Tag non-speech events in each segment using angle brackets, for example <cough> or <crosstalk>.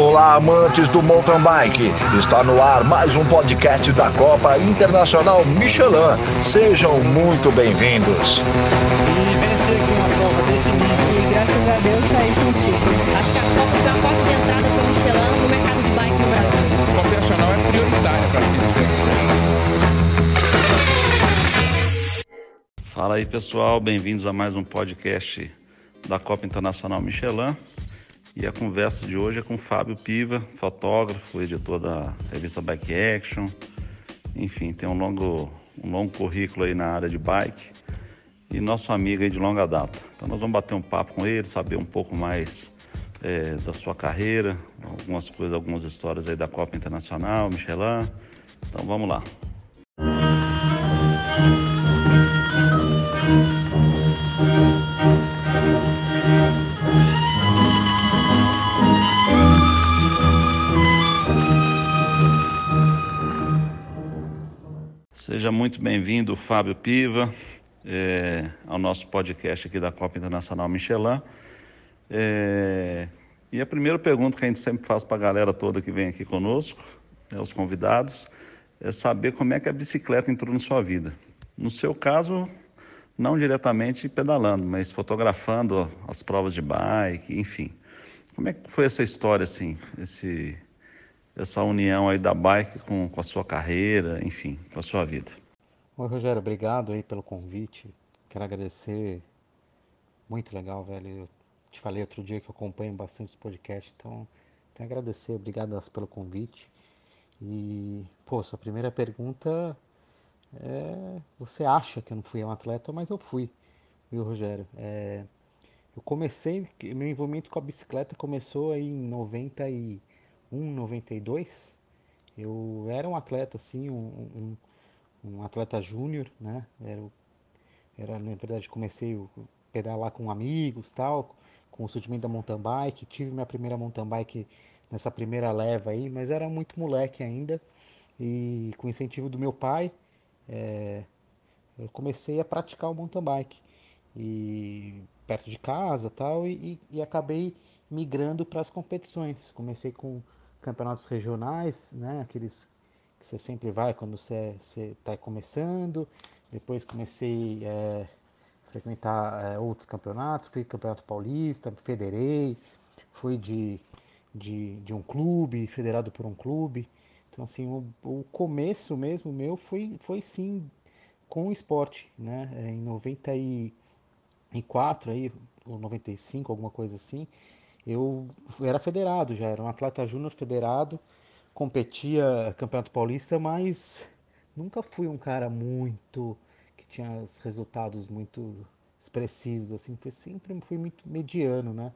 Olá, amantes do mountain bike. Está no ar mais um podcast da Copa Internacional Michelin. Sejam muito bem-vindos. Entrada Michelin no mercado de bike Brasil. É para se Fala aí pessoal, bem-vindos a mais um podcast da Copa Internacional Michelin. E a conversa de hoje é com Fábio Piva, fotógrafo, editor da revista Bike Action. Enfim, tem um longo, um longo currículo aí na área de bike e nosso amigo aí de longa data. Então nós vamos bater um papo com ele, saber um pouco mais é, da sua carreira, algumas coisas, algumas histórias aí da Copa Internacional, Michelin. Então vamos lá. Seja muito bem-vindo, Fábio Piva, é, ao nosso podcast aqui da Copa Internacional Michelin. É, e a primeira pergunta que a gente sempre faz para a galera toda que vem aqui conosco, né, os convidados, é saber como é que a bicicleta entrou na sua vida. No seu caso, não diretamente pedalando, mas fotografando as provas de bike, enfim. Como é que foi essa história, assim, esse, essa união aí da bike com, com a sua carreira, enfim, com a sua vida? Oi, Rogério, obrigado aí pelo convite. Quero agradecer. Muito legal, velho. Eu te falei outro dia que eu acompanho bastante os podcasts, então tenho a agradecer. Obrigado pelo convite. E, pô, sua primeira pergunta é: você acha que eu não fui um atleta, mas eu fui, viu, Rogério? É, eu comecei, meu envolvimento com a bicicleta começou aí em 91, 92. Eu era um atleta, assim, um, um, um atleta júnior, né? Era, era, na verdade, comecei a pedalar com amigos, tal, com o surgimento da mountain bike. Tive minha primeira mountain bike nessa primeira leva aí, mas era muito moleque ainda. E com incentivo do meu pai, é, eu comecei a praticar o mountain bike e perto de casa tal e, e, e acabei migrando para as competições comecei com campeonatos regionais né? Aqueles que você sempre vai quando você está começando. Depois comecei é, a frequentar é, outros campeonatos. Fui campeonato paulista federei. Fui de, de, de um clube federado por um clube. Então, assim, o, o começo mesmo meu foi, foi sim com o esporte, né? É, em 94 aí, ou 95, alguma coisa assim, eu era federado já, era um atleta júnior federado, competia Campeonato Paulista, mas nunca fui um cara muito que tinha resultados muito expressivos assim, foi sempre fui muito mediano, né,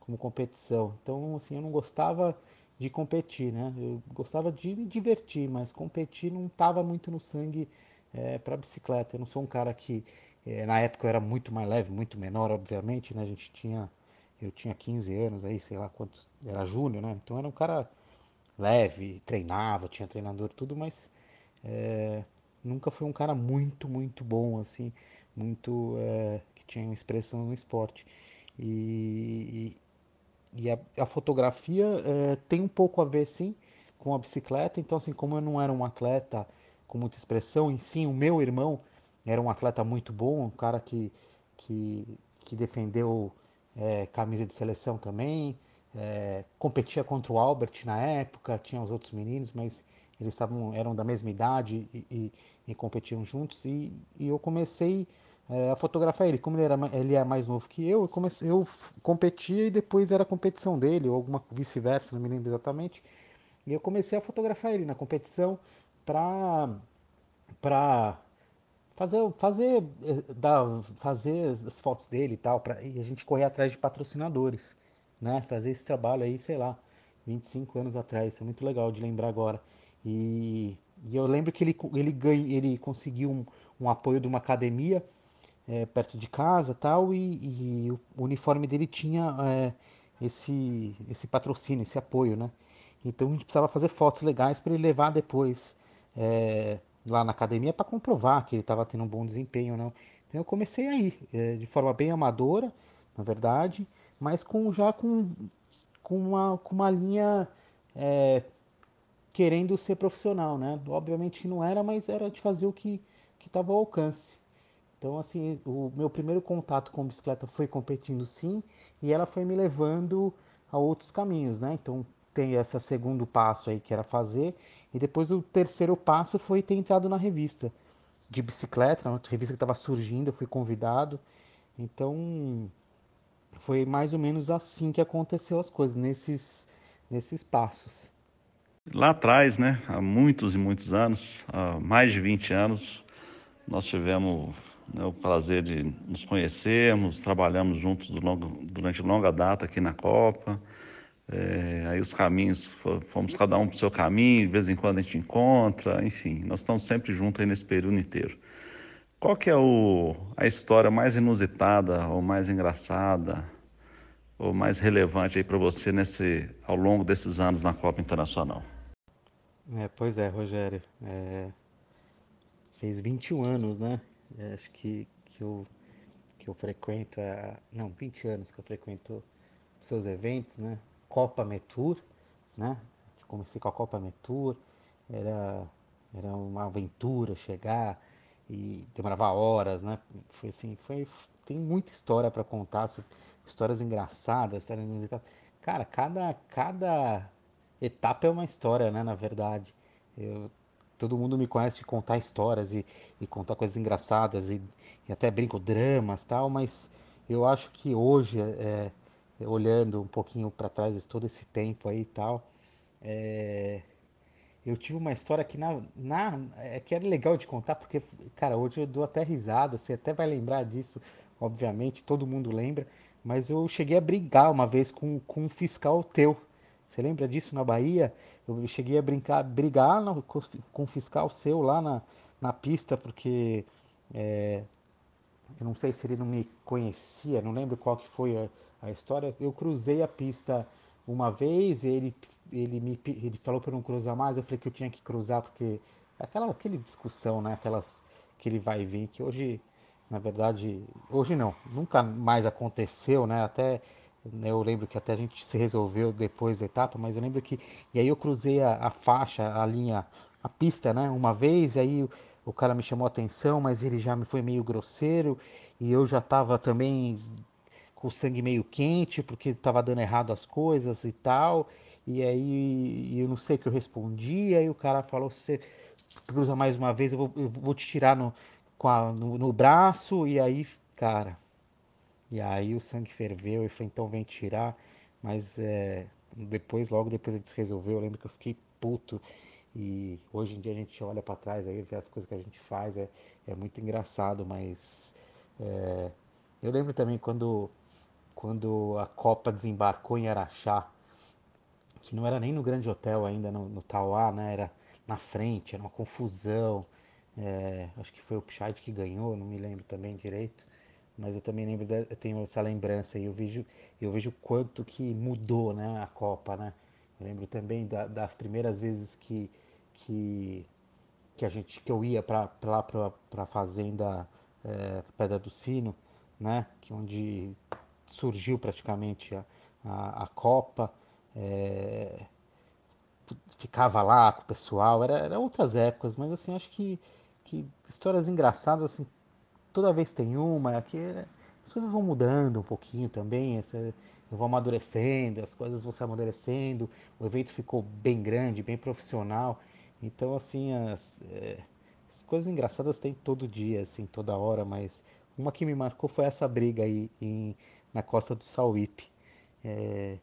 como competição. Então, assim, eu não gostava de competir, né? Eu gostava de me divertir, mas competir não estava muito no sangue é, para bicicleta. Eu não sou um cara que é, na época eu era muito mais leve, muito menor, obviamente, né? A gente tinha eu tinha 15 anos aí, sei lá quantos, era júnior, né? Então era um cara leve, treinava, tinha treinador tudo, mas é, nunca foi um cara muito, muito bom assim, muito é, que tinha uma expressão no esporte. E, e a, a fotografia é, tem um pouco a ver, sim, com a bicicleta. Então, assim, como eu não era um atleta com muita expressão, em si, o meu irmão era um atleta muito bom, um cara que, que, que defendeu é, camisa de seleção também, é, competia contra o Albert na época, tinha os outros meninos, mas eles estavam eram da mesma idade e, e, e competiam juntos. E, e eu comecei é, a fotografar ele. Como ele, era, ele é mais novo que eu, eu, comecei, eu competia e depois era a competição dele, ou alguma vice-versa, não me lembro exatamente. E eu comecei a fotografar ele na competição para fazer fazer eh, dar, fazer as fotos dele e tal, para e a gente correr atrás de patrocinadores, né? Fazer esse trabalho aí, sei lá, 25 anos atrás, isso é muito legal de lembrar agora. E, e eu lembro que ele ele ganha, ele conseguiu um, um apoio de uma academia é, perto de casa tal, e, e, o uniforme dele tinha é, esse, esse patrocínio, esse apoio, né? Então a gente precisava fazer fotos legais para ele levar depois é, lá na academia para comprovar que ele estava tendo um bom desempenho ou não. Então eu comecei aí, é, de forma bem amadora, na verdade, mas com já com, com uma, com uma linha é, querendo ser profissional, né? Obviamente não era, mas era de fazer o que estava ao alcance. Então, assim, o meu primeiro contato com bicicleta foi competindo sim, e ela foi me levando a outros caminhos, né? Então, tem esse segundo passo aí que era fazer, e depois o terceiro passo foi ter entrado na revista de bicicleta, uma revista que estava surgindo, eu fui convidado. Então, foi mais ou menos assim que aconteceu as coisas, nesses, nesses passos. Lá atrás, né, há muitos e muitos anos, há mais de 20 anos, nós tivemos né, o prazer de nos conhecermos, trabalhamos juntos durante longa data aqui na Copa. É, aí os caminhos, fomos cada um para o seu caminho, de vez em quando a gente encontra, enfim, nós estamos sempre juntos aí nesse período inteiro. Qual que é o, a história mais inusitada, ou mais engraçada, ou mais relevante aí para você nesse, ao longo desses anos na Copa Internacional? É, pois é, Rogério. É, fez 21 anos, né? É, acho que, que, eu, que eu frequento, é, não, 20 anos que eu frequento seus eventos, né? Copa Metur, né? Comecei com a Copa Metur, era, era uma aventura chegar e demorava horas, né? Foi assim, foi, tem muita história para contar, histórias engraçadas, histórias. Cara, cada, cada etapa é uma história, né? Na verdade, eu, todo mundo me conhece de contar histórias e, e contar coisas engraçadas e, e, até brinco dramas tal, mas eu acho que hoje é, olhando um pouquinho para trás de todo esse tempo aí e tal, é, eu tive uma história que na, na é, que era legal de contar porque, cara, hoje eu dou até risada, você até vai lembrar disso, obviamente, todo mundo lembra, mas eu cheguei a brigar uma vez com, com um fiscal teu. Você lembra disso na Bahia? Eu cheguei a brincar, brigar no, com um fiscal seu lá na, na pista, porque é, eu não sei se ele não me conhecia, não lembro qual que foi a, a história. Eu cruzei a pista uma vez, ele, ele me ele falou para não cruzar mais, eu falei que eu tinha que cruzar porque aquela aquele discussão, né, aquelas que ele vai vir que hoje, na verdade, hoje não, nunca mais aconteceu, né? Até né, eu lembro que até a gente se resolveu depois da etapa, mas eu lembro que e aí eu cruzei a, a faixa, a linha, a pista, né, uma vez, e aí o cara me chamou a atenção, mas ele já me foi meio grosseiro e eu já estava também com o sangue meio quente, porque estava dando errado as coisas e tal. E aí eu não sei o que eu respondi, aí o cara falou, se você cruza mais uma vez, eu vou, eu vou te tirar no, a, no, no, braço, e aí, cara. E aí o sangue ferveu e falei, então vem tirar. Mas é, depois, logo depois ele se resolveu, eu lembro que eu fiquei puto. E hoje em dia a gente olha para trás aí, vê as coisas que a gente faz, é, é muito engraçado, mas é, eu lembro também quando quando a Copa desembarcou em Araxá, que não era nem no grande hotel ainda, no, no Tauá, né? Era na frente, era uma confusão. É, acho que foi o Pichard que ganhou, não me lembro também direito. Mas eu também lembro, de, eu tenho essa lembrança e eu vejo, eu vejo quanto que mudou, né, a Copa, né? Eu lembro também da, das primeiras vezes que, que, que a gente, que eu ia para lá para a fazenda é, Pedra do Sino, né? Que onde surgiu praticamente a, a, a Copa, é, ficava lá com o pessoal, era, era outras épocas, mas assim, acho que, que histórias engraçadas, assim, toda vez tem uma, aqui as coisas vão mudando um pouquinho também, essa, eu vou amadurecendo, as coisas vão se amadurecendo, o evento ficou bem grande, bem profissional, então assim, as, é, as coisas engraçadas tem todo dia, assim, toda hora, mas uma que me marcou foi essa briga aí em na costa do Sauípe. É,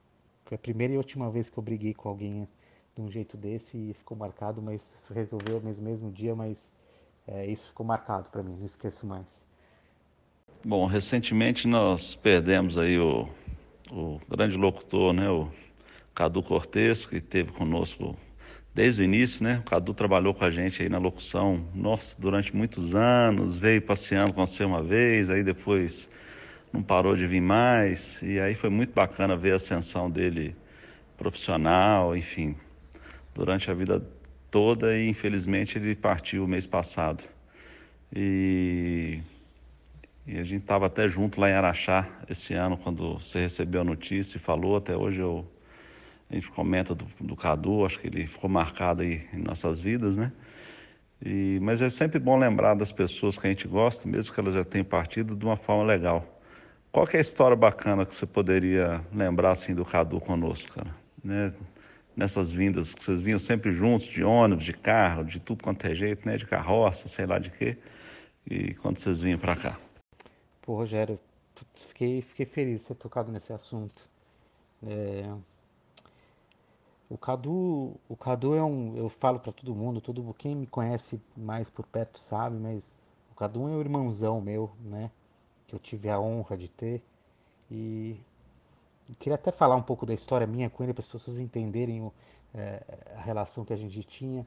foi a primeira e última vez que eu briguei com alguém de um jeito desse e ficou marcado, mas isso resolveu no mesmo dia, mas é, isso ficou marcado para mim, não esqueço mais. Bom, recentemente nós perdemos aí o, o grande locutor, né, o Cadu Cortes, que esteve conosco desde o início, né? O Cadu trabalhou com a gente aí na locução, nossa, durante muitos anos, veio passeando com você uma vez, aí depois não parou de vir mais. E aí foi muito bacana ver a ascensão dele profissional, enfim, durante a vida toda e infelizmente ele partiu mês passado. E, e a gente estava até junto lá em Araxá esse ano, quando você recebeu a notícia e falou, até hoje eu a gente comenta do, do Cadu, acho que ele ficou marcado aí em nossas vidas, né? E, mas é sempre bom lembrar das pessoas que a gente gosta, mesmo que elas já tenham partido, de uma forma legal. Qual é a história bacana que você poderia lembrar assim do Cadu conosco, cara? Né? Nessas vindas que vocês vinham sempre juntos, de ônibus, de carro, de tudo quanto é jeito, né? De carroça, sei lá de quê. E quando vocês vinham para cá? Pô, Rogério, fiquei, fiquei feliz de ter tocado nesse assunto. É, o Cadu, o Cadu é um, eu falo para todo mundo, todo quem me conhece mais por perto sabe, mas o Cadu é um irmãozão meu, né? Que eu tive a honra de ter e queria até falar um pouco da história minha com ele para as pessoas entenderem o, é, a relação que a gente tinha.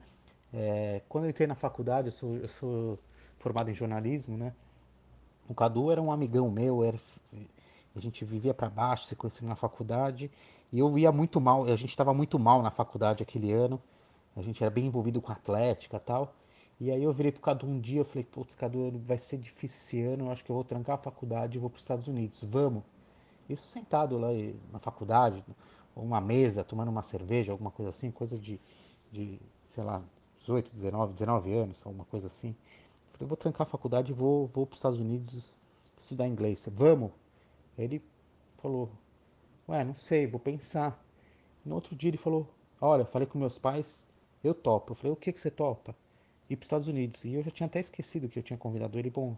É, quando eu entrei na faculdade, eu sou, eu sou formado em jornalismo, né? O Cadu era um amigão meu, era, a gente vivia para baixo, se conhecia na faculdade e eu via muito mal, a gente estava muito mal na faculdade aquele ano. A gente era bem envolvido com atlética e tal. E aí eu virei pro Cadu um dia, eu falei, putz, Cadu, vai ser difícil esse ano, eu acho que eu vou trancar a faculdade e vou para os Estados Unidos. Vamos. Isso sentado lá na faculdade, uma mesa, tomando uma cerveja, alguma coisa assim, coisa de, de sei lá, 18, 19, 19 anos, alguma coisa assim. Eu falei, vou trancar a faculdade e vou, vou para os Estados Unidos estudar inglês. Vamos. Ele falou, Ué, não sei, vou pensar. No outro dia ele falou: Olha, falei com meus pais, eu topo. Eu falei: O que, que você topa? Ir para os Estados Unidos. E eu já tinha até esquecido que eu tinha convidado ele. Bom,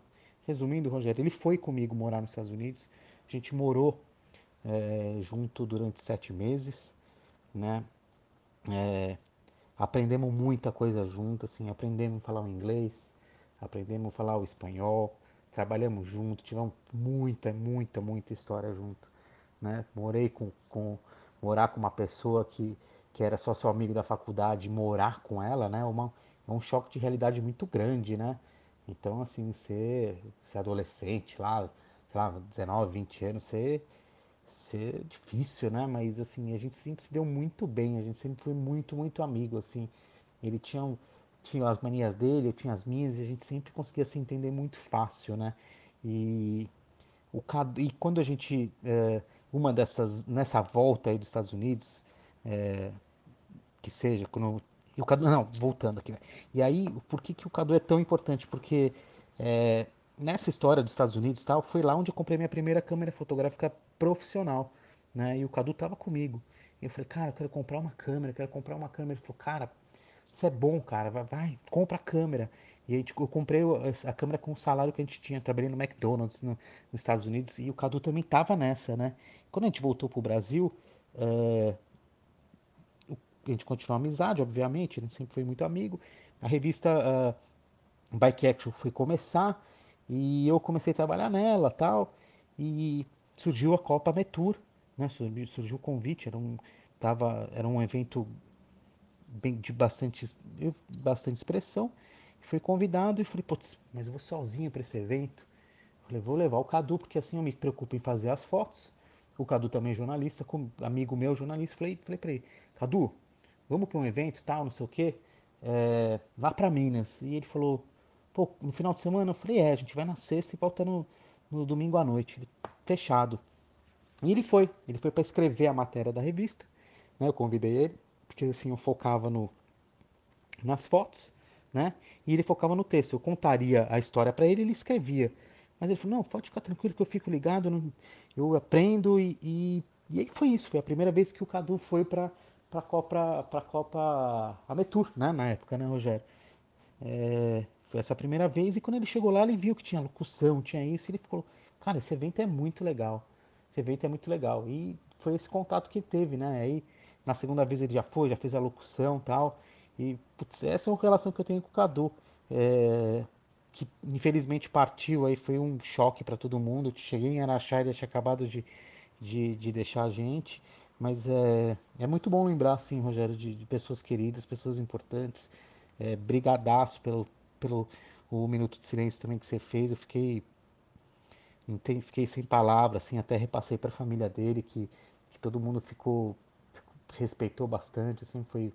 resumindo, Rogério, ele foi comigo morar nos Estados Unidos. A gente morou é, junto durante sete meses, né? É, aprendemos muita coisa junto, assim, aprendemos a falar o inglês, aprendemos a falar o espanhol, trabalhamos junto, tivemos muita, muita, muita história junto né? Morei com, com morar com uma pessoa que, que era só seu amigo da faculdade, morar com ela, né? Uma, é um choque de realidade muito grande, né? Então, assim, ser, ser adolescente lá, sei lá, 19, 20 anos, ser, ser difícil, né? Mas, assim, a gente sempre se deu muito bem, a gente sempre foi muito, muito amigo, assim. Ele tinha, tinha as manias dele, eu tinha as minhas, e a gente sempre conseguia se entender muito fácil, né? E, o, e quando a gente... É, uma dessas, nessa volta aí dos Estados Unidos, é, que seja, quando o Cadu, não, voltando aqui. Né? E aí, por que, que o Cadu é tão importante? Porque é, nessa história dos Estados Unidos tal, foi lá onde eu comprei minha primeira câmera fotográfica profissional, né? E o Cadu tava comigo. E eu falei, cara, eu quero comprar uma câmera, quero comprar uma câmera. Ele falou, cara, isso é bom, cara, vai, vai compra a câmera. E aí tipo, eu comprei a câmera com o salário que a gente tinha. Trabalhei no McDonald's no, nos Estados Unidos e o Cadu também tava nessa, né? Quando a gente voltou pro Brasil, é, a gente continuou a amizade, obviamente, a gente sempre foi muito amigo. A revista uh, Bike Action foi começar e eu comecei a trabalhar nela tal. E surgiu a Copa Metur, né? Surgiu, surgiu o convite, era um, tava, era um evento bem, de bastante, bastante expressão. Fui convidado e falei, putz, mas eu vou sozinho para esse evento. Falei, vou levar o Cadu, porque assim eu me preocupo em fazer as fotos. O Cadu também é jornalista, amigo meu jornalista. Falei, falei para ele, Cadu, vamos para um evento tal, não sei o quê. É, vá para Minas. E ele falou, pô, no final de semana? Eu falei, é, a gente vai na sexta e volta no, no domingo à noite. Fechado. E ele foi, ele foi para escrever a matéria da revista. Né? Eu convidei ele, porque assim eu focava no, nas fotos né? E ele focava no texto. Eu contaria a história para ele, ele escrevia. Mas ele falou: não, pode ficar tranquilo que eu fico ligado, eu, eu aprendo e, e, e, aí foi isso. Foi a primeira vez que o Cadu foi para para Copa para Copa Ametur, né? Na época, né, Rogério? É, foi essa primeira vez e quando ele chegou lá ele viu que tinha locução, tinha isso, e ele falou: cara, esse evento é muito legal. Esse evento é muito legal. E foi esse contato que ele teve, né? Aí na segunda vez ele já foi, já fez a locução, tal. E putz, essa é uma relação que eu tenho com o Cadu. É, que infelizmente partiu aí, foi um choque para todo mundo. Cheguei em Araxá, ele tinha acabado de, de, de, deixar a gente. Mas é, é muito bom lembrar, assim, Rogério, de, de pessoas queridas, pessoas importantes. É, brigadaço pelo, pelo o minuto de silêncio também que você fez. Eu fiquei, fiquei sem palavras, assim, até repassei para a família dele, que, que todo mundo ficou, respeitou bastante, assim, foi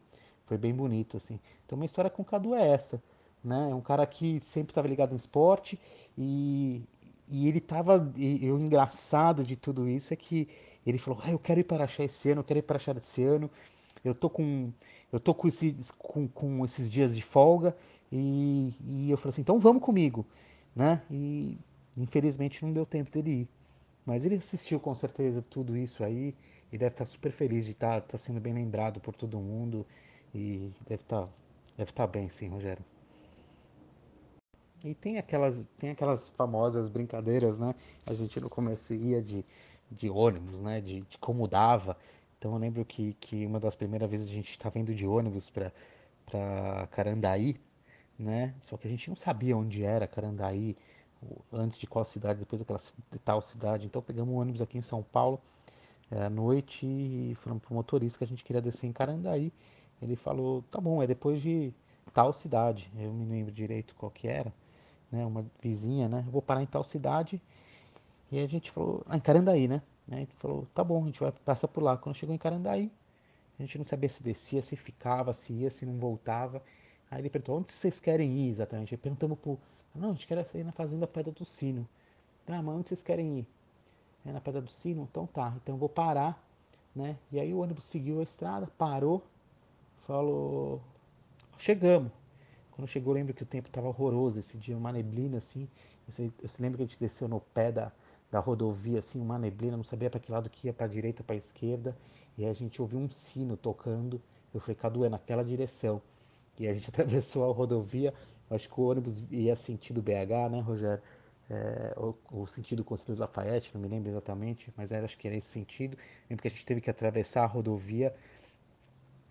foi bem bonito, assim. Então, uma história com o Cadu é essa, né? É um cara que sempre estava ligado no esporte e, e ele tava. E, e o engraçado de tudo isso é que ele falou: ah, eu quero ir para Araxá esse ano, eu quero ir para Araxá esse ano. Eu tô com. Eu tô com esses, com, com esses dias de folga. E, e eu falei assim, então vamos comigo. Né? E infelizmente não deu tempo dele ir. Mas ele assistiu com certeza tudo isso aí e deve estar super feliz de estar, estar sendo bem lembrado por todo mundo e deve estar, deve estar bem sim, Rogério. E tem aquelas, tem aquelas famosas brincadeiras, né? A gente no começo ia de, de ônibus, né? De, de como dava. Então eu lembro que, que uma das primeiras vezes a gente estava indo de ônibus para Carandaí, né? Só que a gente não sabia onde era Carandaí, antes de qual cidade, depois daquela tal cidade. Então pegamos um ônibus aqui em São Paulo é, à noite e falamos pro motorista que a gente queria descer em Carandaí. Ele falou, tá bom, é depois de tal cidade. Eu me lembro direito qual que era né, uma vizinha, né, vou parar em tal cidade. E a gente falou, ah, em Carandaí, né? A gente falou, tá bom, a gente vai passar por lá. Quando chegou em Carandaí, a gente não sabia se descia, se ficava, se ia, se não voltava. Aí ele perguntou, onde vocês querem ir exatamente? Perguntamos pro, não, a gente quer sair na Fazenda Pedra do Sino. Ah, mas onde vocês querem ir? É na Pedra do Sino? Então tá, então eu vou parar, né? E aí o ônibus seguiu a estrada, parou, falou, chegamos. Quando chegou, lembro que o tempo estava horroroso esse dia, uma neblina assim. Eu, eu lembro que a gente desceu no pé da, da rodovia, assim, uma neblina, não sabia para que lado que ia, para direita, para esquerda. E a gente ouviu um sino tocando. Eu falei, Cadu, é naquela direção. E a gente <laughs> atravessou a rodovia. acho que o ônibus ia sentido BH, né, Rogério? É, ou, ou sentido Conselho Lafayette, não me lembro exatamente, mas era, acho que era esse sentido. Lembro que a gente teve que atravessar a rodovia.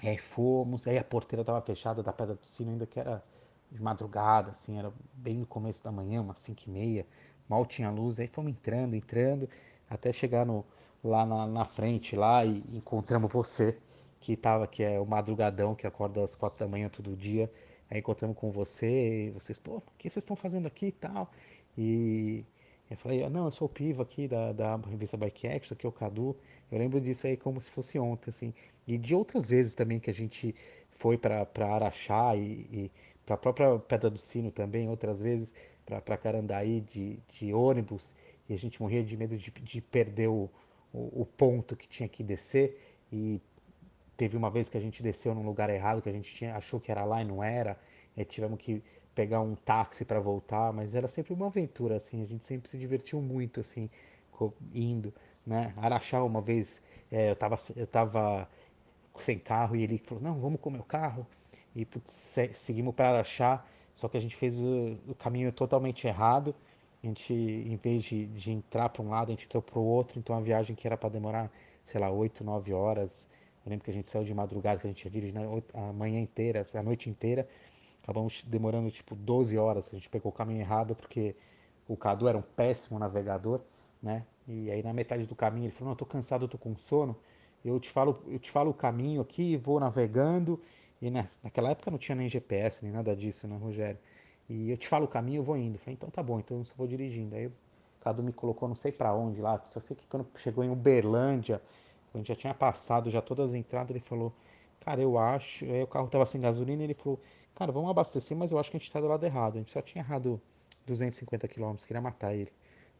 E aí fomos, aí a porteira estava fechada da Pedra do Sino, ainda que era de madrugada, assim, era bem no começo da manhã, umas 5 e meia, mal tinha luz, aí fomos entrando, entrando, até chegar no, lá na, na frente lá e encontramos você, que tava, que é o madrugadão, que acorda às quatro da manhã todo dia, aí encontramos com você, e vocês, pô, o que vocês estão fazendo aqui e tal, e eu falei, ah, não, eu sou o Pivo aqui da, da revista Bike Action, aqui é o Cadu. Eu lembro disso aí como se fosse ontem, assim. E de outras vezes também que a gente foi para Araxá e, e para a própria Pedra do Sino também, outras vezes para Carandaí de, de ônibus, e a gente morria de medo de, de perder o, o, o, ponto que tinha que descer, e teve uma vez que a gente desceu num lugar errado, que a gente tinha, achou que era lá e não era, e tivemos que pegar um táxi para voltar, mas era sempre uma aventura, assim, a gente sempre se divertiu muito, assim, indo, né, Araxá uma vez, é, eu, tava, eu tava sem carro, e ele falou, não, vamos com o carro, e putz, seguimos para Araxá, só que a gente fez o, o, caminho totalmente errado. A gente, em vez de, de entrar para um lado, a gente entrou para o outro. Então a viagem que era para demorar, sei lá, 8, 9 horas. Eu lembro que a gente saiu de madrugada, que a gente ia dirigir a manhã inteira, a noite inteira. Acabamos demorando tipo 12 horas, que a gente pegou o caminho errado, porque o Cadu era um péssimo navegador, né? E aí na metade do caminho ele falou, não, eu tô cansado, eu tô com sono. Eu te falo, eu te falo o caminho aqui, vou navegando e na, naquela época não tinha nem GPS, nem nada disso, né, Rogério? E eu te falo o caminho, eu vou indo. falei, então tá bom, então eu só vou dirigindo. Aí o Cadu me colocou não sei para onde lá, só sei que quando chegou em Uberlândia, a gente já tinha passado já todas as entradas, ele falou, cara, eu acho, aí o carro tava sem gasolina, ele falou, cara, vamos abastecer, mas eu acho que a gente tá do lado errado, a gente só tinha errado 250 km, queria matar ele.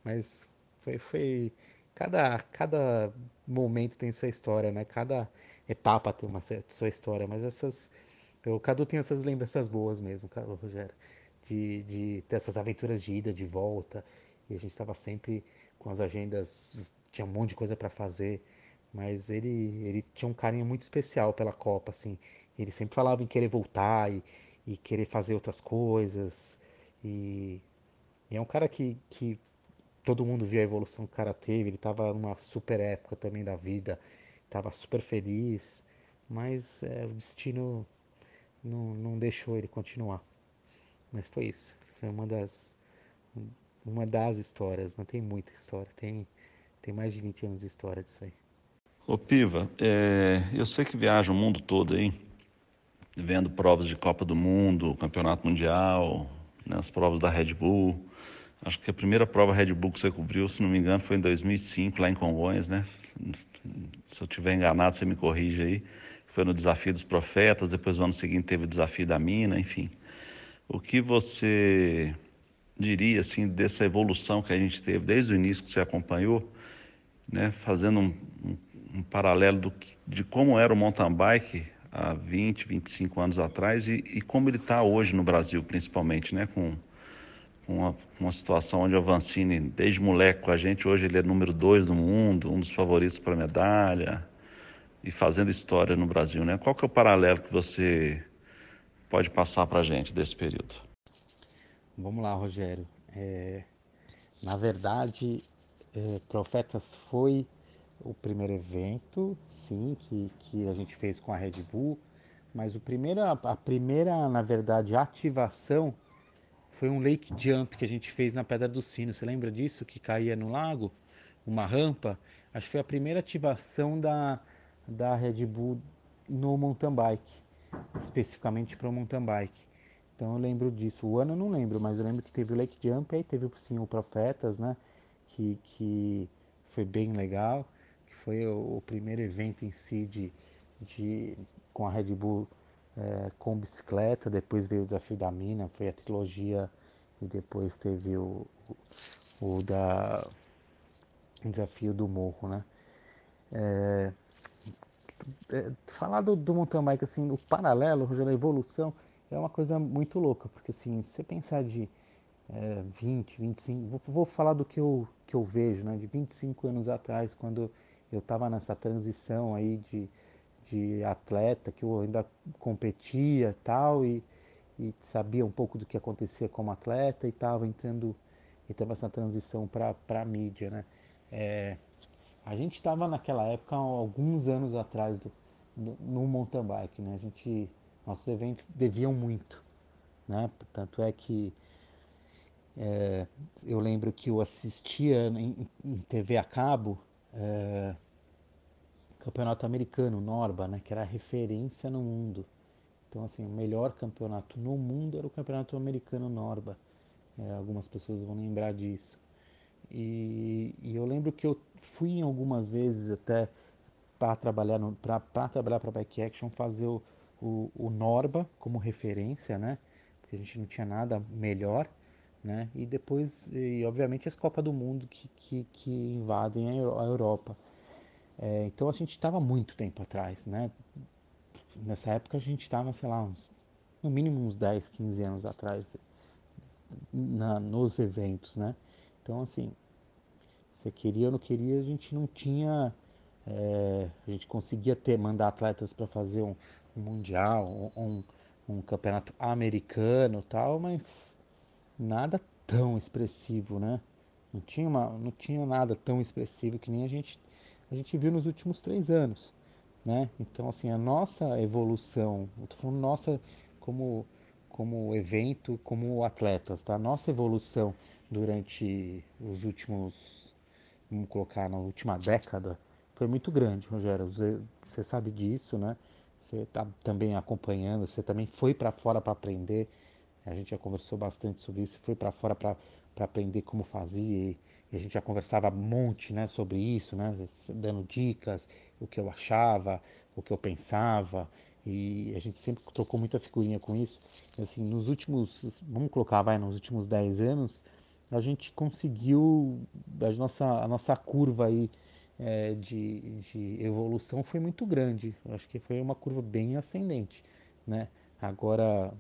Mas foi, foi, cada, cada momento tem sua história, né? Cada etapa tem uma sua história, mas essas. O Cadu tem essas lembranças boas mesmo, Rogério, de, de ter essas aventuras de ida, de volta, e a gente estava sempre com as agendas, tinha um monte de coisa para fazer, mas ele, ele tinha um carinho muito especial pela Copa, assim, ele sempre falava em querer voltar e, e querer fazer outras coisas, e, e é um cara que, que todo mundo viu a evolução que o cara teve, ele estava numa super época também da vida, estava super feliz, mas é, o destino não, não deixou ele continuar. Mas foi isso, foi uma das uma das histórias, não tem muita história, tem, tem mais de 20 anos de história disso aí. Ô Piva, é, eu sei que viaja o mundo todo aí, vendo provas de Copa do Mundo, Campeonato Mundial, né, as provas da Red Bull. Acho que a primeira prova Red Bull que você cobriu, se não me engano, foi em 2005, lá em Congonhas, né? Se eu estiver enganado, você me corrige aí. Foi no Desafio dos Profetas, depois no ano seguinte teve o Desafio da Mina, enfim. O que você diria assim dessa evolução que a gente teve desde o início que você acompanhou, né, fazendo um, um, um paralelo do, de como era o mountain bike há 20, 25 anos atrás e, e como ele está hoje no Brasil, principalmente, né, com uma, uma situação onde o Avancini, desde moleque com a gente, hoje ele é número dois do mundo, um dos favoritos para medalha e fazendo história no Brasil, né? Qual que é o paralelo que você pode passar para a gente desse período? Vamos lá, Rogério. É, na verdade, é, Profetas foi o primeiro evento, sim, que, que a gente fez com a Red Bull, mas o primeiro, a primeira, na verdade, ativação foi um lake jump que a gente fez na Pedra do Sino. Você lembra disso? Que caía no lago? Uma rampa? Acho que foi a primeira ativação da, da Red Bull no mountain bike, especificamente para o mountain bike. Então eu lembro disso. O ano eu não lembro, mas eu lembro que teve o Lake Jump, aí teve sim o Profetas, né? Que, que foi bem legal, que foi o, o primeiro evento em si de, de, com a Red Bull é, com bicicleta. Depois veio o Desafio da Mina, foi a trilogia, e depois teve o, o, da Desafio do Morro, né? É, é, falar do, do mountain bike, assim, o paralelo, a evolução, é uma coisa muito louca, porque assim, se você pensar de é, 20, 25, vou, vou falar do que eu, que eu vejo, né, de 25 anos atrás, quando eu estava nessa transição aí de, de atleta, que eu ainda competia tal, e, e sabia um pouco do que acontecia como atleta, e estava entrando, estava essa transição para a mídia, né. É, a gente estava naquela época, alguns anos atrás, do, no mountain bike, né, a gente nossos eventos deviam muito, né? Tanto é que é, eu lembro que eu assistia em, em TV a cabo é, campeonato americano, Norba, né? Que era referência no mundo. Então, assim, o melhor campeonato no mundo era o campeonato americano Norba. É, algumas pessoas vão lembrar disso. E, e, eu lembro que eu fui algumas vezes até para trabalhar para trabalhar para Bike Action fazer o o, o Norba como referência, né? Porque a gente não tinha nada melhor, né? E depois, e obviamente, as Copas do Mundo que, que, que invadem a Europa. É, então a gente estava muito tempo atrás, né? Nessa época a gente estava, sei lá, uns, no mínimo uns 10, 15 anos atrás na, nos eventos, né? Então, assim, você queria ou não queria, a gente não tinha. É, a gente conseguia ter, mandar atletas para fazer um, um mundial, um, um campeonato americano tal, mas nada tão expressivo, né? Não tinha, uma, não tinha nada tão expressivo que nem a gente, a gente viu nos últimos três anos, né? Então, assim, a nossa evolução, eu tô falando nossa como, como evento, como atletas, tá? A nossa evolução durante os últimos, vamos colocar, na última década, foi muito grande, Rogério. Você, sabe disso, né? Você está também acompanhando, você também foi para fora para aprender. A gente já conversou bastante sobre isso, foi para fora para aprender como fazia e, a gente já conversava um monte né, sobre isso, né, dando dicas, o que eu achava, o que eu pensava e a gente sempre trocou muita figurinha com isso. E, assim, nos últimos, vamos colocar, vai, nos últimos 10 anos, a gente conseguiu a nossa, a nossa curva aí é, de, de evolução foi muito grande. Eu acho que foi uma curva bem ascendente. Né? Agora,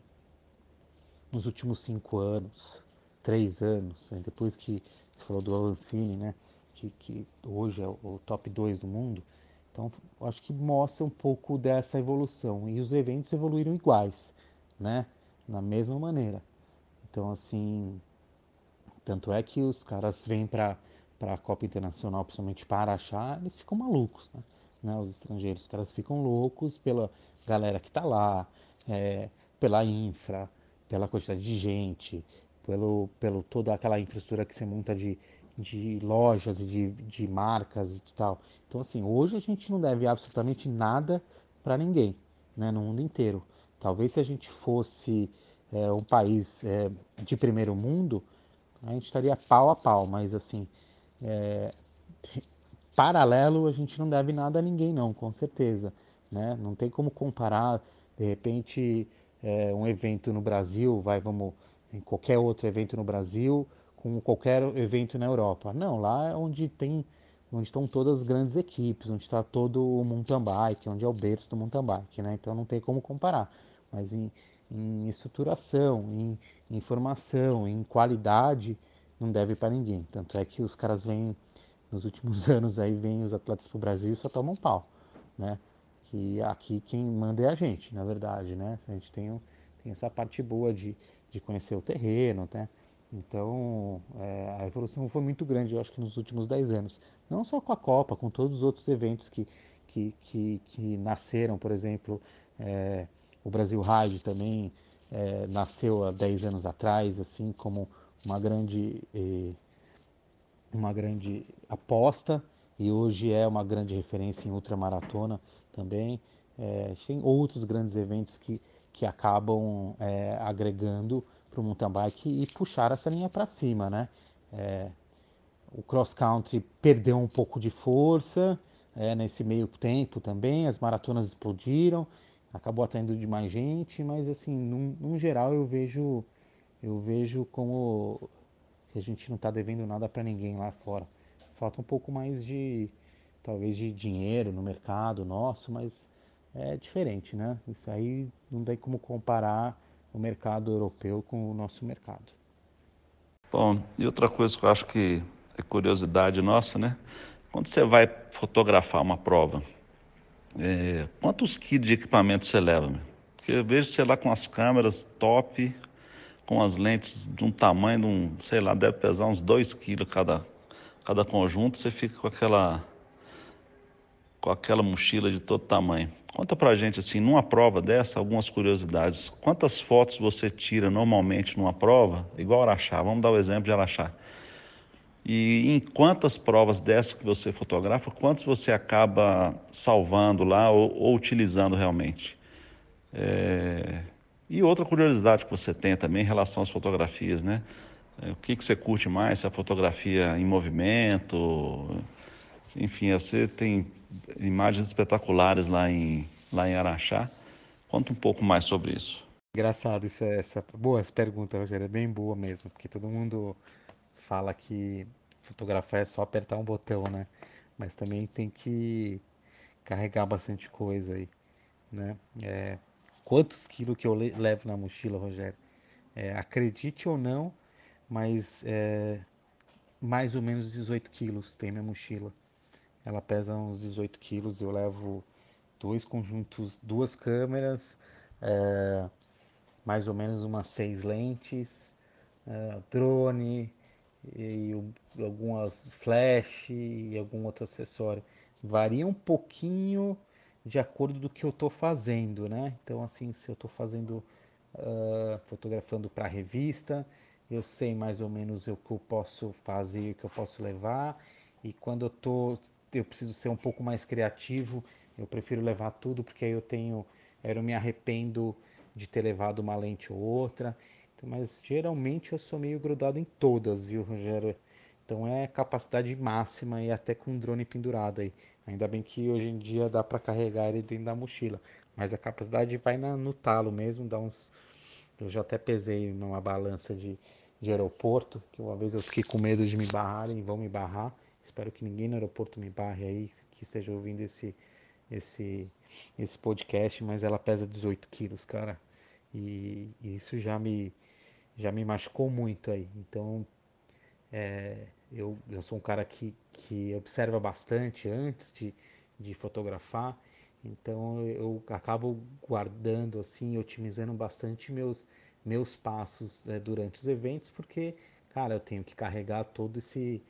nos últimos cinco anos, três anos, né? depois que você falou do Avancini, né? que, que hoje é o top 2 do mundo, então acho que mostra um pouco dessa evolução. E os eventos evoluíram iguais, né? na mesma maneira. Então, assim, tanto é que os caras vêm para a Copa Internacional, principalmente para achar, eles ficam malucos, né? né? Os estrangeiros, os caras ficam loucos pela galera que está lá, é, pela infra, pela quantidade de gente, pelo, pelo toda aquela infraestrutura que você monta de, de lojas e de, de marcas e tal. Então, assim, hoje a gente não deve absolutamente nada para ninguém, né? No mundo inteiro. Talvez se a gente fosse é, um país é, de primeiro mundo, a gente estaria pau a pau, mas assim, é, paralelo, a gente não deve nada a ninguém, não, com certeza. Né? Não tem como comparar, de repente, é, um evento no Brasil, vai, vamos, em qualquer outro evento no Brasil, com qualquer evento na Europa. Não, lá é onde tem onde estão todas as grandes equipes, onde está todo o mountain bike, onde é o berço do mountain bike, né? Então não tem como comparar. Mas em, em estruturação, em, informação, em qualidade, não deve para ninguém. Tanto é que os caras vêm nos últimos <laughs> anos aí vêm os atletas para o Brasil e só tomam pau, né? Que aqui quem manda é a gente, na verdade, né? A gente tem, tem essa parte boa de, de conhecer o terreno, né? Então, é, a evolução foi muito grande, eu acho que nos últimos 10 anos. Não só com a Copa, com todos os outros eventos que, que, que, que nasceram, por exemplo, é, o Brasil Ride também é, nasceu há 10 anos atrás, assim como uma grande, eh, uma grande aposta e hoje é uma grande referência em ultramaratona também. É, tem outros grandes eventos que, que acabam é, agregando para o mountain bike e puxar essa linha para cima, né? É, o cross country perdeu um pouco de força é, nesse meio tempo também, as maratonas explodiram, acabou atraindo de mais gente, mas assim, num, num geral eu vejo eu vejo como que a gente não está devendo nada para ninguém lá fora. Falta um pouco mais de talvez de dinheiro no mercado nosso, mas é diferente, né? Isso aí não tem como comparar o mercado europeu com o nosso mercado. Bom, e outra coisa que eu acho que é curiosidade nossa, né? Quando você vai fotografar uma prova, é, quantos quilos de equipamento você leva? Meu? Porque eu vejo você lá com as câmeras top, com as lentes de um tamanho de um, sei lá, deve pesar uns 2 quilos cada, cada conjunto, você fica com aquela com aquela mochila de todo tamanho. Conta pra gente, assim, numa prova dessa, algumas curiosidades. Quantas fotos você tira normalmente numa prova, igual Araxá? Vamos dar o exemplo de Araxá. E em quantas provas dessas que você fotografa, quantos você acaba salvando lá ou, ou utilizando realmente? É... E outra curiosidade que você tem também em relação às fotografias, né? É, o que, que você curte mais? Se a fotografia em movimento? Enfim, você tem imagens espetaculares lá em, lá em Araxá. Conta um pouco mais sobre isso. Engraçado, isso é, essa boa pergunta, Rogério, é bem boa mesmo, porque todo mundo fala que fotografar é só apertar um botão, né? Mas também tem que carregar bastante coisa aí, né? É, quantos quilos que eu levo na mochila, Rogério? É, acredite ou não, mas é, mais ou menos 18 quilos tem minha mochila. Ela pesa uns 18 quilos. Eu levo dois conjuntos, duas câmeras, é, mais ou menos umas seis lentes, é, drone e, e algumas flash e algum outro acessório. Varia um pouquinho de acordo do que eu estou fazendo, né? Então, assim, se eu estou fazendo, uh, fotografando para revista, eu sei mais ou menos o que eu posso fazer, o que eu posso levar. E quando eu tô eu preciso ser um pouco mais criativo, eu prefiro levar tudo porque aí eu tenho, eu me arrependo de ter levado uma lente ou outra. Então, mas geralmente eu sou meio grudado em todas, viu, Rogério? Então é capacidade máxima e até com drone pendurado aí. Ainda bem que hoje em dia dá para carregar ele dentro da mochila, mas a capacidade vai na, no talo mesmo, dá uns eu já até pesei numa balança de, de aeroporto, que uma vez eu fiquei com medo de me barrarem, vão me barrar. Espero que ninguém no aeroporto me barre aí, que esteja ouvindo esse, esse, esse podcast, mas ela pesa 18 quilos, cara. E, e isso já me, já me machucou muito aí. Então, é, eu, eu sou um cara que, que observa bastante antes de, de fotografar. Então eu acabo guardando assim, otimizando bastante meus meus passos é, durante os eventos, porque cara, eu tenho que carregar todo esse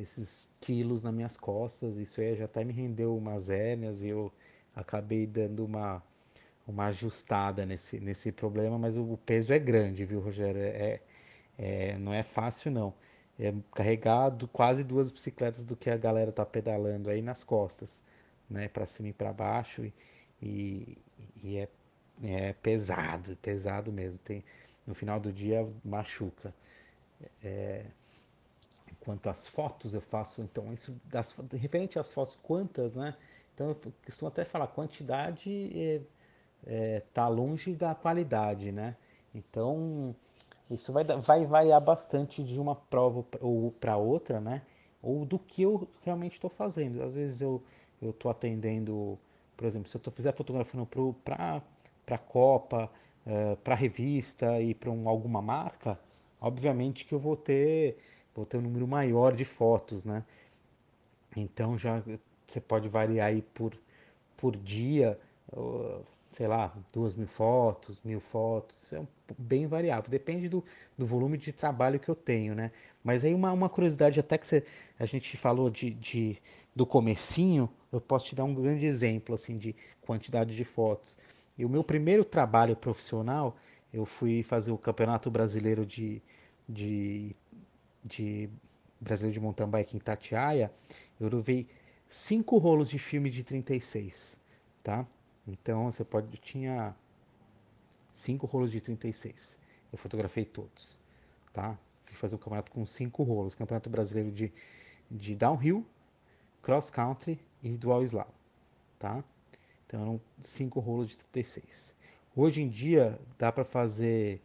esses quilos nas minhas costas. Isso aí já até me rendeu umas hérnias e eu acabei dando uma, uma ajustada nesse, nesse problema, mas o, peso é grande, viu, Rogério? É, é, não é fácil, não. É carregado quase duas bicicletas do que a galera tá pedalando aí nas costas, né? Para cima e para baixo. E, e, e, é, é pesado, pesado mesmo. Tem, no final do dia machuca. É, quanto às fotos eu faço, então, isso das, referente às fotos, quantas, né? Então, eu costumo até falar, quantidade é, é, tá longe da qualidade, né? Então, Isso vai, vai variar bastante de uma prova ou para outra, né? Ou do que eu realmente estou fazendo. Às vezes eu estou atendendo, por exemplo, se eu fizer fotografando para a Copa, uh, eh, para revista e para um, alguma marca, obviamente que eu vou ter, vou ter um número maior de fotos, né? Então já você pode variar aí por, por dia, sei lá, duas mil fotos, mil fotos, é bem variável, depende do, do volume de trabalho que eu tenho, né? Mas aí uma, uma curiosidade até que você, a gente falou de, de, do comecinho, eu posso te dar um grande exemplo, assim, de quantidade de fotos. E o meu primeiro trabalho profissional, eu fui fazer o Campeonato Brasileiro de, de, de Brasileiro de Mountain Bike em Tatiaia, eu levei cinco rolos de filme de 36, tá? Então você pode. Eu tinha cinco rolos de 36. Eu fotografei todos, tá? Fui fazer um campeonato com cinco rolos, campeonato brasileiro de, de downhill, cross country e dual slalom, tá? Então eram cinco rolos de 36. Hoje em dia dá para fazer.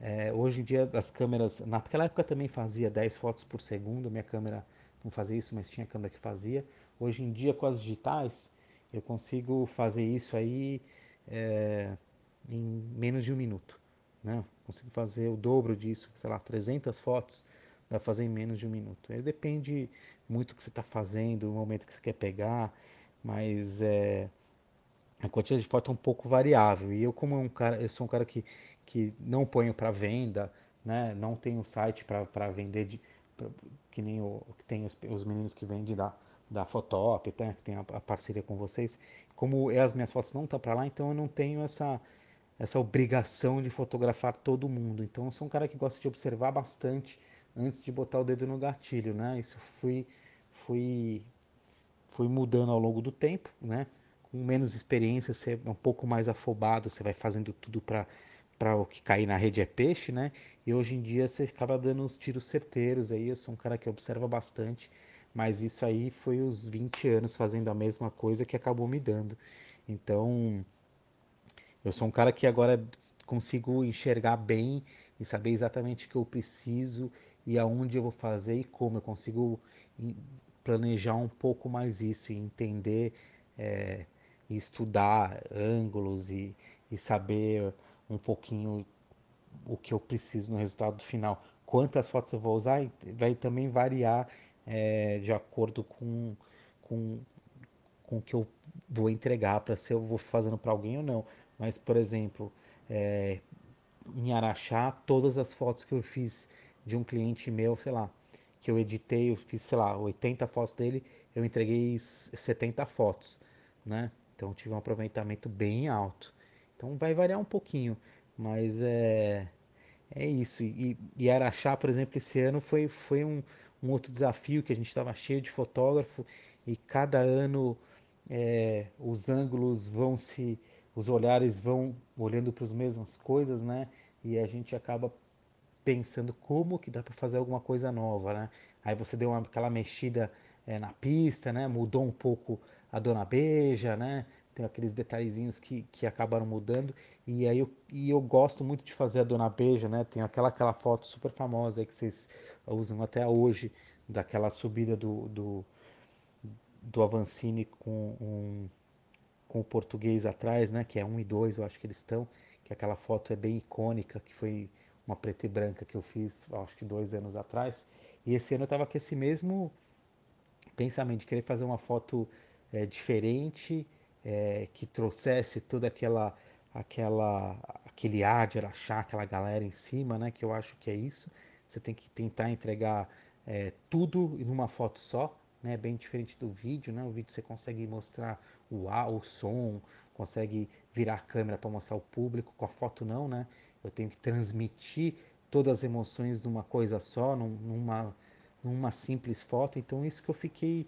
É, hoje em dia as câmeras. Naquela época também fazia 10 fotos por segundo. Minha câmera não fazia isso, mas tinha câmera que fazia. Hoje em dia com as digitais eu consigo fazer isso aí é, em menos de um minuto. Né? Consigo fazer o dobro disso, sei lá, 300 fotos, dá pra fazer em menos de um minuto. Aí depende muito do que você está fazendo, o momento que você quer pegar, mas é, a quantidade de fotos é um pouco variável. E eu, como um cara, eu sou um cara que, que não ponho para venda, né? não tenho site para vender, de, pra, que nem o, que tem os, os meninos que vendem da da Fotop, tá? que tem a, a, parceria com vocês. Como as minhas fotos não estão para lá, então eu não tenho essa, essa obrigação de fotografar todo mundo. Então eu sou um cara que gosta de observar bastante antes de botar o dedo no gatilho, né? Isso fui, fui, fui mudando ao longo do tempo, né? Com menos experiência, você é um pouco mais afobado, você vai fazendo tudo para para o que cair na rede é peixe, né? E hoje em dia você acaba dando os tiros certeiros aí. Eu sou um cara que observa bastante mas isso aí foi os 20 anos fazendo a mesma coisa que acabou me dando. Então, eu sou um cara que agora consigo enxergar bem e saber exatamente o que eu preciso e aonde eu vou fazer e como. Eu consigo planejar um pouco mais isso e entender é, estudar ângulos e, e saber um pouquinho o que eu preciso no resultado final. Quantas fotos eu vou usar vai também variar é, de acordo com, com, com o que eu vou entregar para se eu vou fazendo para alguém ou não. Mas, por exemplo, é, em Araxá, todas as fotos que eu fiz de um cliente meu, sei lá, que eu editei, eu fiz, sei lá, 80 fotos dele, eu entreguei 70 fotos, né? Então tive um aproveitamento bem alto. Então vai variar um pouquinho, mas é, é isso. E, e Araxá, por exemplo, esse ano foi, foi um, um outro desafio que a gente estava cheio de fotógrafo e cada ano é, os ângulos vão se, os olhares vão olhando para as mesmas coisas, né? E a gente acaba pensando como que dá para fazer alguma coisa nova, né? Aí você deu uma, aquela mexida é, na pista, né? Mudou um pouco a dona beija, né? Tem aqueles detalhezinhos que, que acabaram mudando. E aí eu, e eu gosto muito de fazer a dona beija, né? Tem aquela, aquela foto super famosa aí que vocês usam até hoje, daquela subida do, do, do Avancini com, um, com o português atrás, né? Que é um e dois, eu acho que eles estão. Que aquela foto é bem icônica, que foi uma preta e branca que eu fiz, acho que dois anos atrás. E esse ano eu estava com esse mesmo pensamento de querer fazer uma foto é, diferente, é, que trouxesse toda aquela aquela aquele ar de Araxá, aquela galera em cima, né? Que eu acho que é isso. Você tem que tentar entregar é, tudo em uma foto só, né? Bem diferente do vídeo, né? O vídeo você consegue mostrar o ar, o som, consegue virar a câmera para mostrar o público. Com a foto não, né? Eu tenho que transmitir todas as emoções de uma coisa só, numa, numa simples foto. Então isso que eu fiquei,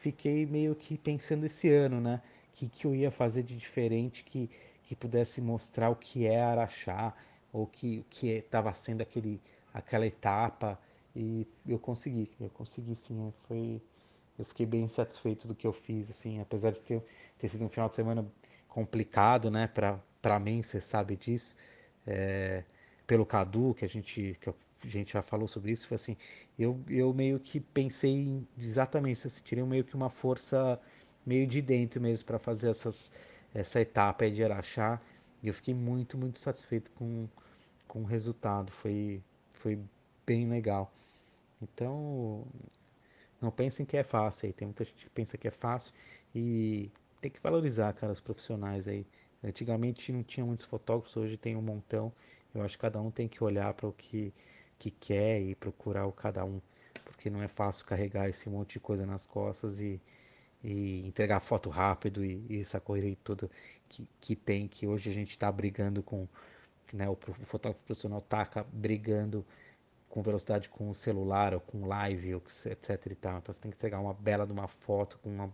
fiquei meio que pensando esse ano, né? Que que eu ia fazer de diferente que que pudesse mostrar o que é Araxá ou que que estava sendo aquele aquela etapa e eu consegui, eu consegui sim, foi eu fiquei bem satisfeito do que eu fiz assim, apesar de ter, ter sido um final de semana complicado, né, para mim, você sabe disso. É, pelo Cadu, que a gente, que gente já falou sobre isso, foi assim, eu, eu meio que pensei exatamente, assim, tirei meio que uma força meio de dentro mesmo para fazer essas, essa etapa de Araxá, e eu fiquei muito, muito satisfeito com, com o resultado, foi, foi bem legal. Então, não pensem que é fácil aí, tem muita gente que pensa que é fácil e tem que valorizar, cara, os profissionais aí. Antigamente não tinha muitos fotógrafos, hoje tem um montão. Eu acho que cada um tem que olhar para o que, que quer e procurar o cada um, porque não é fácil carregar esse monte de coisa nas costas e, e entregar foto rápido e, e essa corrida toda que, que tem, que hoje a gente está brigando com, né, o, fotógrafo profissional taca brigando com velocidade com o celular ou com live, ou etc e tal. Então você tem que entregar uma bela de uma foto com uma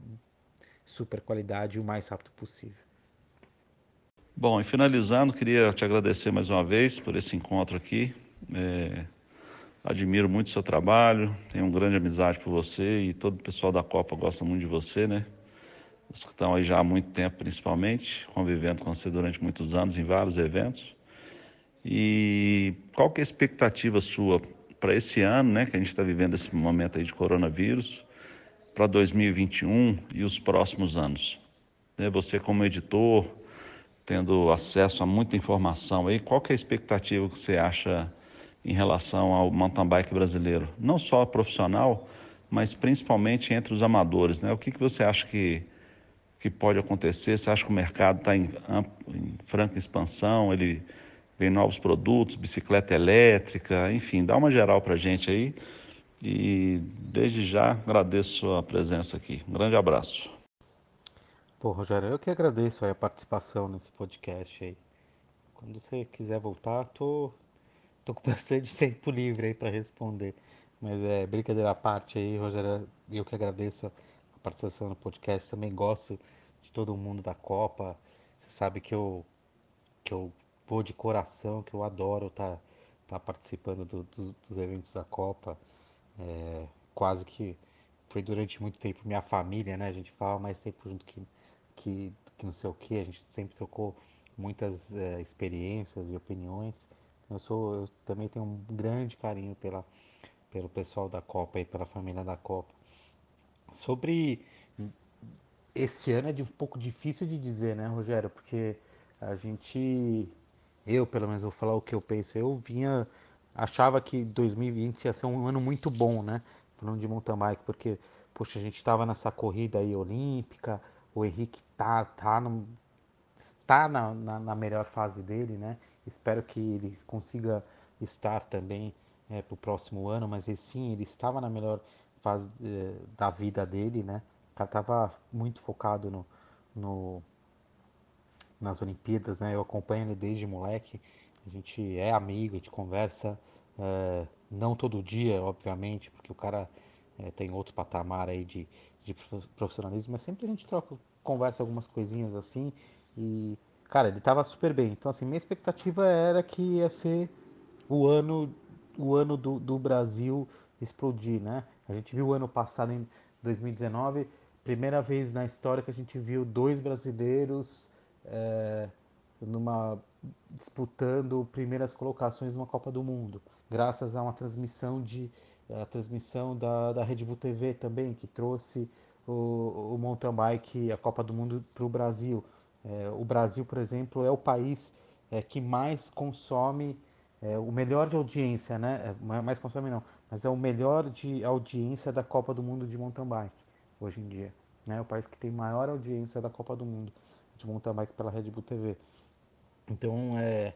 super qualidade o mais rápido possível. Bom, e finalizando, queria te agradecer mais uma vez por esse encontro aqui. É, admiro muito o seu trabalho, tenho uma grande amizade por você e todo o pessoal da Copa gosta muito de você, né? Os que estão aí já há muito tempo, principalmente, convivendo com você durante muitos anos em vários eventos. E qual que é a expectativa sua para esse ano, né, que a gente está vivendo esse momento aí de coronavírus, para 2021 e os próximos anos? Né, você como editor, tendo acesso a muita informação aí, qual que é a expectativa que você acha em relação ao mountain bike brasileiro? Não só profissional, mas principalmente entre os amadores, né? O que, que você acha que, que pode acontecer? Você acha que o mercado está em, em franca expansão? Ele vem novos produtos, bicicleta elétrica, enfim, dá uma geral para gente aí. E desde já agradeço a presença aqui. Um grande abraço. Pô, Rogério, eu que agradeço a participação nesse podcast aí. Quando você quiser voltar, tô, tô com <laughs> bastante tempo livre aí para responder. Mas é brincadeira à parte aí, Rogério, eu que agradeço a participação no podcast. Também gosto de todo mundo da Copa. Você sabe que eu, que eu vou de coração, que eu adoro estar tá, tá participando do, do, dos eventos da Copa. É, quase que foi durante muito tempo minha família, né? A gente fala mais tempo junto que, que, que não sei o que. A gente sempre trocou muitas é, experiências e opiniões. Eu sou, eu também tenho um grande carinho pela, pelo pessoal da Copa e pela família da Copa. Sobre esse ano é de um pouco difícil de dizer, né, Rogério? Porque a gente eu pelo menos vou falar o que eu penso. Eu vinha, achava que 2020 ia ser um ano muito bom, né? Falando de mountain bike, porque, poxa, a gente estava nessa corrida aí olímpica, o Henrique tá, tá, no, está na, na, na, melhor fase dele, né? Espero que ele consiga estar também é, para o próximo ano, mas ele, sim, ele estava na melhor fase é, da vida dele, né? O cara estava muito focado no, no nas Olimpíadas, né? Eu acompanho ele desde moleque, a gente é amigo, a gente conversa, é, não todo dia, obviamente, porque o cara tem outro patamar aí de, de profissionalismo, mas sempre a gente troca, conversa algumas coisinhas assim e, cara, ele tava super bem. Então, assim, minha expectativa era que ia ser o ano, o ano do, do Brasil explodir, né? A gente viu o ano passado, em 2019, primeira vez na história que a gente viu dois brasileiros é, numa disputando primeiras colocações numa Copa do Mundo, graças a uma transmissão de a transmissão da, da Red Bull TV também, que trouxe o, o mountain bike, a Copa do Mundo para o Brasil. É, o Brasil, por exemplo, é o país é, que mais consome, é, o melhor de audiência, né? É, mais consome não, mas é o melhor de audiência da Copa do Mundo de mountain bike hoje em dia. Né? É o país que tem maior audiência da Copa do Mundo de mountain bike pela Red Bull TV. Então, é,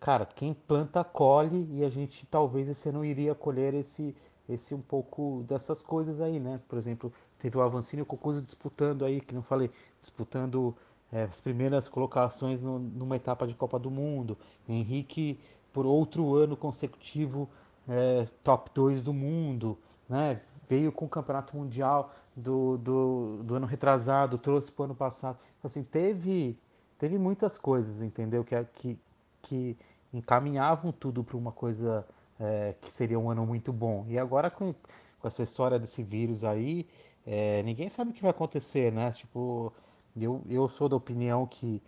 cara, quem planta colhe e a gente talvez esse ano iria colher esse, esse um pouco dessas coisas aí, né? Por exemplo, teve o Avancini e o Cocuso disputando aí, que não falei, disputando é, as primeiras colocações no, numa etapa de Copa do Mundo. Henrique, por outro ano consecutivo, é, top 2 do mundo, né? Veio com o Campeonato Mundial do, do, do ano retrasado, trouxe para o ano passado. Então, assim, teve, teve muitas coisas, entendeu? Que, que, que encaminhavam tudo para uma coisa é, que seria um ano muito bom. E agora com, com essa história desse vírus aí, é, ninguém sabe o que vai acontecer, né? Tipo, eu, eu sou da opinião que,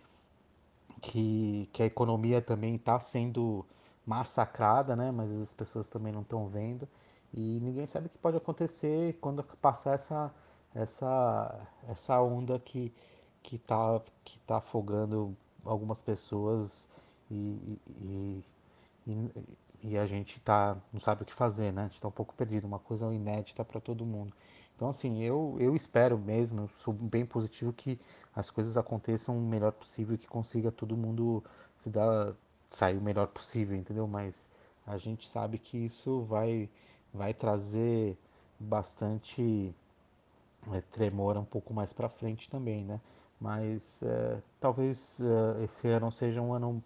que, que a economia também está sendo massacrada, né? Mas as pessoas também não estão vendo e ninguém sabe o que pode acontecer quando passar essa essa essa onda que que tá que tá afogando algumas pessoas e, e, e, e a gente tá não sabe o que fazer, né? A gente está um pouco perdido, uma coisa inédita para todo mundo. Então assim, eu eu espero mesmo, eu sou bem positivo que as coisas aconteçam o melhor possível que consiga todo mundo se dar sair o melhor possível, entendeu? Mas a gente sabe que isso vai vai trazer bastante é, tremor um pouco mais para frente também, né? Mas é, talvez é, esse ano seja um ano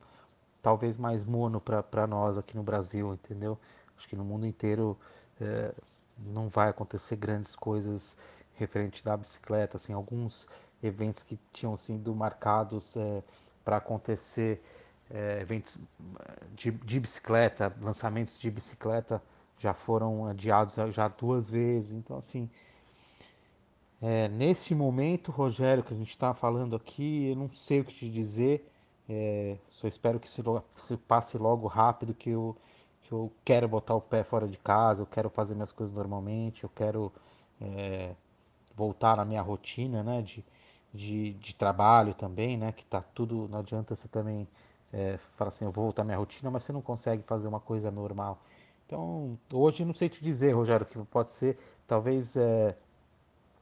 talvez mais mono para nós aqui no Brasil, entendeu? Acho que no mundo inteiro é, não vai acontecer grandes coisas referente da bicicleta, assim, alguns eventos que tinham sido marcados é, para acontecer, é, eventos de, de bicicleta, lançamentos de bicicleta já foram adiados já duas vezes. Então, assim, é, nesse momento, Rogério, que a gente está falando aqui, eu não sei o que te dizer. É, só espero que se passe logo rápido, que eu, que eu quero botar o pé fora de casa, eu quero fazer minhas coisas normalmente, eu quero é, voltar na minha rotina, né, de, de, de, trabalho também, né, que tá tudo, não adianta você também é, falar assim, eu vou voltar à minha rotina, mas você não consegue fazer uma coisa normal. Então, hoje não sei te dizer, Rogério, que pode ser, talvez é,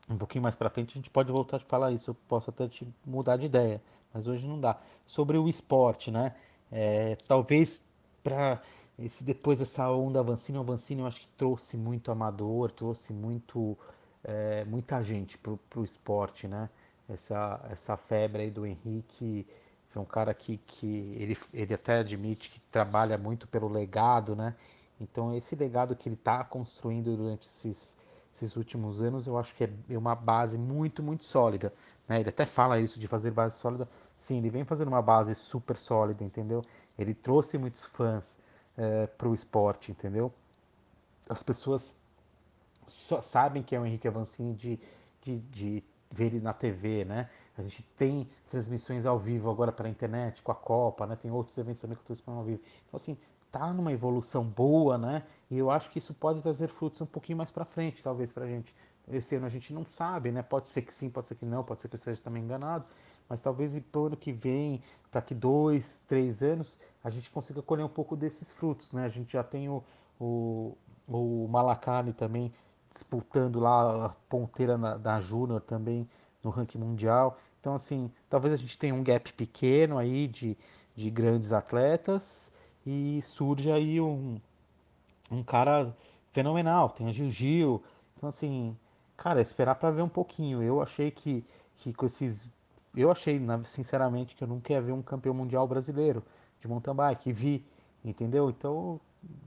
um pouquinho mais para frente a gente pode voltar a falar isso, eu posso até te mudar de ideia, mas hoje não dá. Sobre o esporte, né? É, talvez para esse depois dessa onda Avancini, Avancini eu acho que trouxe muito amador, trouxe muito é, muita gente pro, pro esporte, né? Essa, essa febre aí do Henrique foi um cara que, que ele, ele até admite que trabalha muito pelo legado, né? Então, esse legado que ele está construindo durante esses, esses últimos anos, eu acho que é uma base muito, muito sólida. Né? Ele até fala isso de fazer base sólida. Sim, ele vem fazendo uma base super sólida, entendeu? Ele trouxe muitos fãs é, para o esporte, entendeu? As pessoas só sabem que é o Henrique Avancini de, de, de ver ele na TV, né? A gente tem transmissões ao vivo agora pela internet, com a Copa, né? Tem outros eventos também que transmissão ao vivo. Então, assim, está numa evolução boa, né? E eu acho que isso pode trazer frutos um pouquinho mais para frente, talvez para a gente. Esse ano a gente não sabe, né? Pode ser que sim, pode ser que não, pode ser que eu esteja também enganado, mas talvez para o ano que vem, para que dois, três anos, a gente consiga colher um pouco desses frutos, né? A gente já tem o, o, o Malacane também disputando lá a ponteira na, da Júnior também no ranking mundial. Então, assim, talvez a gente tenha um gap pequeno aí de, de grandes atletas, e surge aí um, um cara fenomenal. Tem a Gil Gil. Então, assim, cara, esperar para ver um pouquinho. Eu achei que, que com esses. Eu achei, sinceramente, que eu nunca ia ver um campeão mundial brasileiro de mountain bike. Vi, entendeu? Então,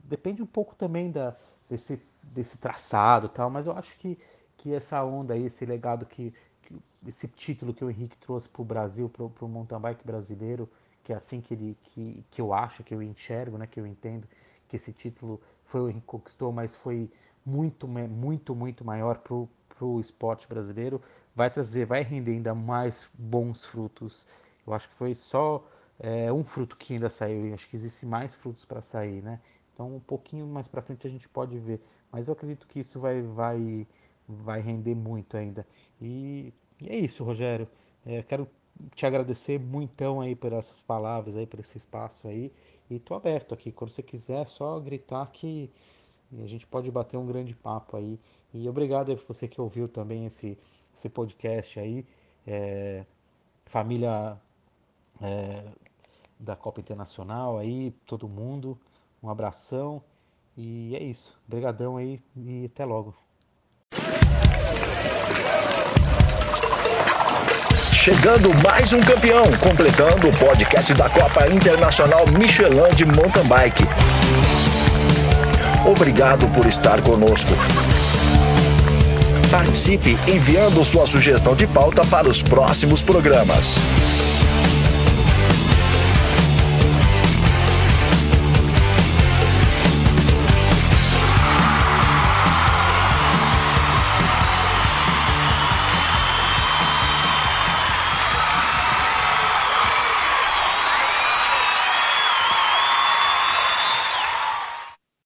depende um pouco também da, desse, desse traçado tal, mas eu acho que, que essa onda aí, esse legado que, que esse título que o Henrique trouxe para o Brasil, para o mountain bike brasileiro, que é assim que, ele, que, que eu acho, que eu enxergo, né, que eu entendo que esse título foi o Henrique conquistou, mas foi muito, muito, muito maior para o esporte brasileiro, vai trazer, vai render ainda mais bons frutos. Eu acho que foi só é, um fruto que ainda saiu, e acho que existe mais frutos para sair, né? Então, um pouquinho mais para frente a gente pode ver, mas eu acredito que isso vai, vai, vai render muito ainda. E, e é isso, Rogério. É, quero te agradecer muitão aí por essas palavras aí, por esse espaço aí. E tô aberto aqui. Quando você quiser, é só gritar que a gente pode bater um grande papo aí. E obrigado aí por você que ouviu também esse, esse podcast aí. É, família é, da Copa Internacional aí, todo mundo. Um abração. E é isso. Obrigadão aí e até logo. Chegando mais um campeão, completando o podcast da Copa Internacional Michelin de Mountain Bike. Obrigado por estar conosco. Participe enviando sua sugestão de pauta para os próximos programas.